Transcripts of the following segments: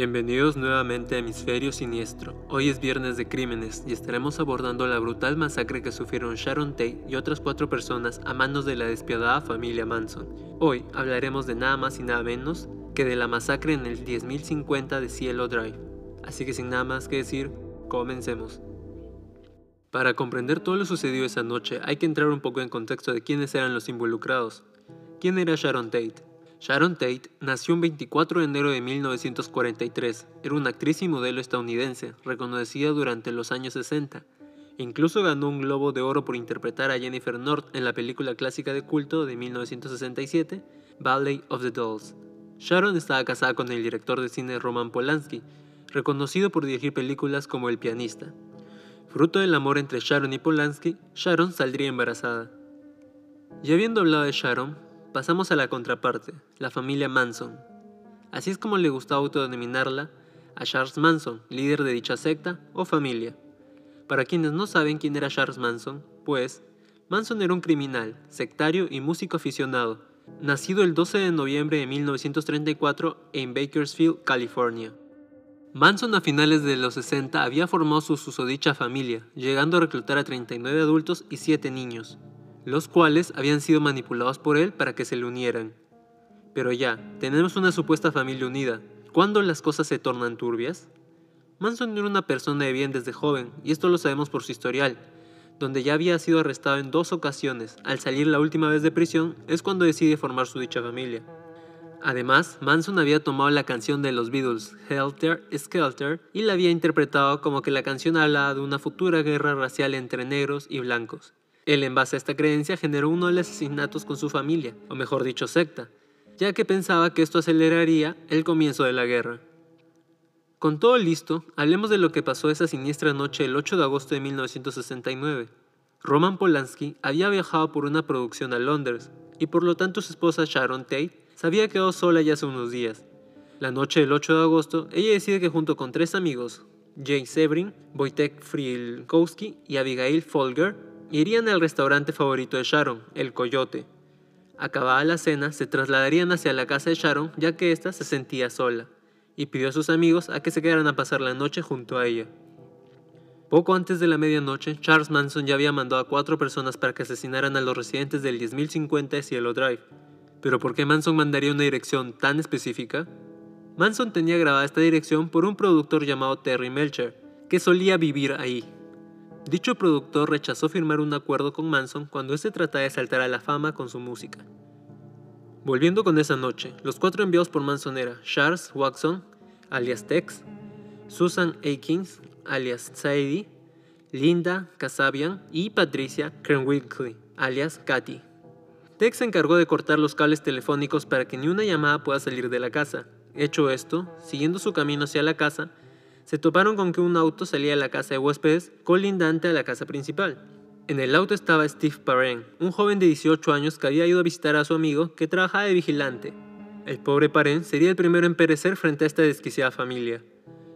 Bienvenidos nuevamente a Hemisferio Siniestro. Hoy es viernes de crímenes y estaremos abordando la brutal masacre que sufrieron Sharon Tate y otras cuatro personas a manos de la despiadada familia Manson. Hoy hablaremos de nada más y nada menos que de la masacre en el 10050 de Cielo Drive. Así que sin nada más que decir, comencemos. Para comprender todo lo sucedido esa noche hay que entrar un poco en contexto de quiénes eran los involucrados. ¿Quién era Sharon Tate? Sharon Tate nació el 24 de enero de 1943. Era una actriz y modelo estadounidense, reconocida durante los años 60. Incluso ganó un Globo de Oro por interpretar a Jennifer North en la película clásica de culto de 1967, Ballet of the Dolls. Sharon estaba casada con el director de cine Roman Polanski, reconocido por dirigir películas como El pianista. Fruto del amor entre Sharon y Polanski, Sharon saldría embarazada. Y habiendo hablado de Sharon, pasamos a la contraparte, la familia Manson. Así es como le gustaba autodenominarla a Charles Manson, líder de dicha secta o familia. Para quienes no saben quién era Charles Manson, pues, Manson era un criminal, sectario y músico aficionado, nacido el 12 de noviembre de 1934 en Bakersfield, California. Manson a finales de los 60 había formado su susodicha familia, llegando a reclutar a 39 adultos y 7 niños, los cuales habían sido manipulados por él para que se le unieran. Pero ya, tenemos una supuesta familia unida. ¿Cuándo las cosas se tornan turbias? Manson era una persona de bien desde joven, y esto lo sabemos por su historial, donde ya había sido arrestado en dos ocasiones. Al salir la última vez de prisión es cuando decide formar su dicha familia. Además, Manson había tomado la canción de los Beatles, Helter Skelter, y la había interpretado como que la canción hablaba de una futura guerra racial entre negros y blancos. Él, en base a esta creencia, generó uno de los asesinatos con su familia, o mejor dicho, secta, ya que pensaba que esto aceleraría el comienzo de la guerra. Con todo listo, hablemos de lo que pasó esa siniestra noche el 8 de agosto de 1969. Roman Polanski había viajado por una producción a Londres, y por lo tanto su esposa Sharon Tate se había quedado sola ya hace unos días. La noche del 8 de agosto, ella decide que junto con tres amigos, Jay Severin, Wojtek Frilkowski y Abigail Folger, irían al restaurante favorito de Sharon, El Coyote. Acabada la cena, se trasladarían hacia la casa de Sharon ya que ésta se sentía sola, y pidió a sus amigos a que se quedaran a pasar la noche junto a ella. Poco antes de la medianoche, Charles Manson ya había mandado a cuatro personas para que asesinaran a los residentes del 10050 de Cielo Drive, pero ¿por qué Manson mandaría una dirección tan específica? Manson tenía grabada esta dirección por un productor llamado Terry Melcher, que solía vivir ahí. Dicho productor rechazó firmar un acuerdo con Manson cuando éste trataba de saltar a la fama con su música. Volviendo con esa noche, los cuatro enviados por Manson eran Charles Watson, alias Tex, Susan Akins, alias Sadie, Linda Kasabian y Patricia Krenwinkley, alias Katy. Tex se encargó de cortar los cables telefónicos para que ni una llamada pueda salir de la casa. Hecho esto, siguiendo su camino hacia la casa, se toparon con que un auto salía de la casa de huéspedes colindante a la casa principal. En el auto estaba Steve Parent, un joven de 18 años que había ido a visitar a su amigo que trabajaba de vigilante. El pobre Parent sería el primero en perecer frente a esta desquiciada familia.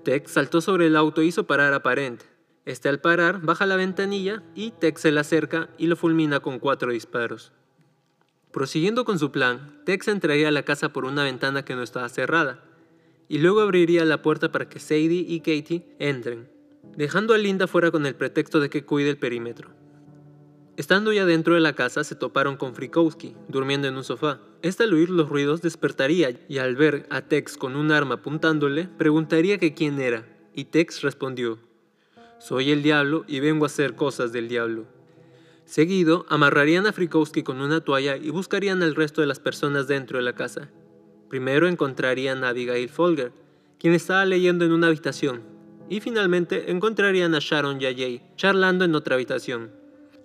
Tex saltó sobre el auto e hizo parar a Parent. Este al parar baja la ventanilla y Tex se le acerca y lo fulmina con cuatro disparos. Prosiguiendo con su plan, Tex entraría a la casa por una ventana que no estaba cerrada, y luego abriría la puerta para que Sadie y Katie entren, dejando a Linda fuera con el pretexto de que cuide el perímetro. Estando ya dentro de la casa, se toparon con Frikowski, durmiendo en un sofá. Este al oír los ruidos despertaría y al ver a Tex con un arma apuntándole, preguntaría que quién era, y Tex respondió, Soy el diablo y vengo a hacer cosas del diablo. Seguido, amarrarían a Frikowski con una toalla y buscarían al resto de las personas dentro de la casa. Primero encontrarían a Abigail Folger, quien estaba leyendo en una habitación, y finalmente encontrarían a Sharon y a Jay charlando en otra habitación.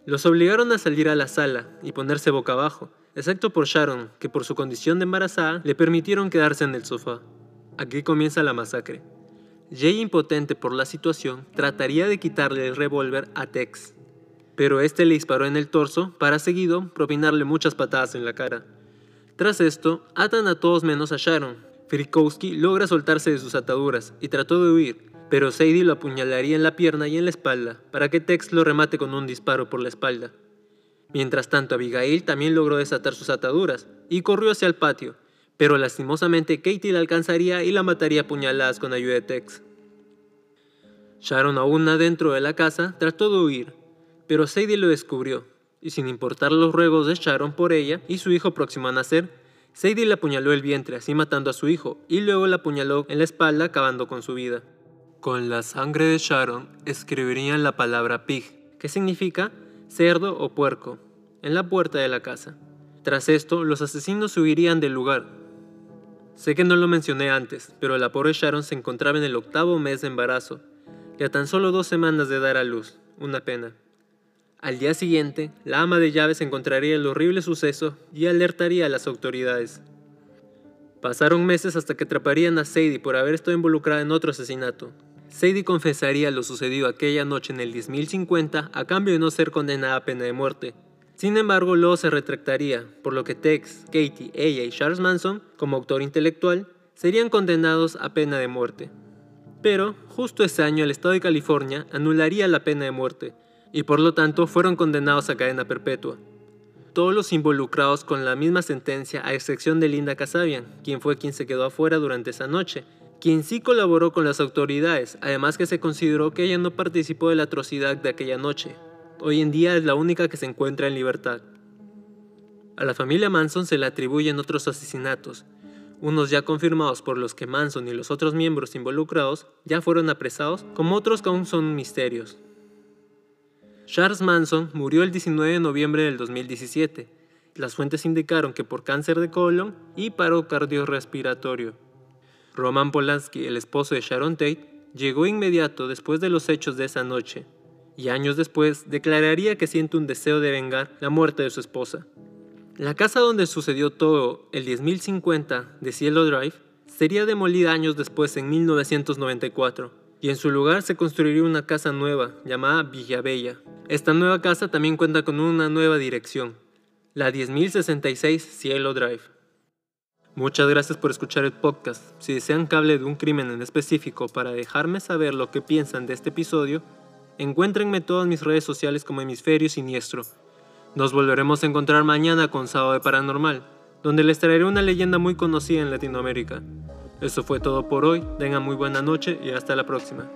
Los obligaron a salir a la sala y ponerse boca abajo, excepto por Sharon, que por su condición de embarazada le permitieron quedarse en el sofá. Aquí comienza la masacre. Jay, impotente por la situación, trataría de quitarle el revólver a Tex, pero este le disparó en el torso para seguido propinarle muchas patadas en la cara. Tras esto, atan a todos menos a Sharon. Frikowski logra soltarse de sus ataduras y trató de huir, pero Sadie lo apuñalaría en la pierna y en la espalda para que Tex lo remate con un disparo por la espalda. Mientras tanto, Abigail también logró desatar sus ataduras y corrió hacia el patio, pero lastimosamente Katie la alcanzaría y la mataría a puñaladas con ayuda de Tex. Sharon, aún adentro de la casa, trató de huir, pero Sadie lo descubrió, y sin importar los ruegos de Sharon por ella y su hijo próximo a nacer, Sadie le apuñaló el vientre, así matando a su hijo, y luego la apuñaló en la espalda, acabando con su vida. Con la sangre de Sharon escribirían la palabra pig, que significa cerdo o puerco, en la puerta de la casa. Tras esto, los asesinos huirían del lugar. Sé que no lo mencioné antes, pero la pobre Sharon se encontraba en el octavo mes de embarazo, y a tan solo dos semanas de dar a luz, una pena. Al día siguiente, la ama de llaves encontraría el horrible suceso y alertaría a las autoridades. Pasaron meses hasta que atraparían a Sadie por haber estado involucrada en otro asesinato. Sadie confesaría lo sucedido aquella noche en el 10.050 a cambio de no ser condenada a pena de muerte. Sin embargo, luego se retractaría, por lo que Tex, Katie, ella y Charles Manson, como autor intelectual, serían condenados a pena de muerte. Pero, justo ese año el Estado de California anularía la pena de muerte, y por lo tanto fueron condenados a cadena perpetua. Todos los involucrados con la misma sentencia, a excepción de Linda Casabian, quien fue quien se quedó afuera durante esa noche, quien sí colaboró con las autoridades, además que se consideró que ella no participó de la atrocidad de aquella noche. Hoy en día es la única que se encuentra en libertad. A la familia Manson se le atribuyen otros asesinatos, unos ya confirmados por los que Manson y los otros miembros involucrados ya fueron apresados, como otros que aún son misterios. Charles Manson murió el 19 de noviembre del 2017. Las fuentes indicaron que por cáncer de colon y paro cardiorrespiratorio. Roman Polanski, el esposo de Sharon Tate, llegó inmediato después de los hechos de esa noche, y años después declararía que siente un deseo de vengar la muerte de su esposa. La casa donde sucedió todo, el 10.050 de Cielo Drive, sería demolida años después en 1994 y en su lugar se construiría una casa nueva llamada Villavella. Esta nueva casa también cuenta con una nueva dirección, la 10.066 Cielo Drive. Muchas gracias por escuchar el podcast. Si desean que de un crimen en específico para dejarme saber lo que piensan de este episodio, encuéntrenme todas mis redes sociales como Hemisferio Siniestro nos volveremos a encontrar mañana con Sábado de Paranormal, donde les traeré una leyenda muy conocida en Latinoamérica. Eso fue todo por hoy, tengan muy buena noche y hasta la próxima.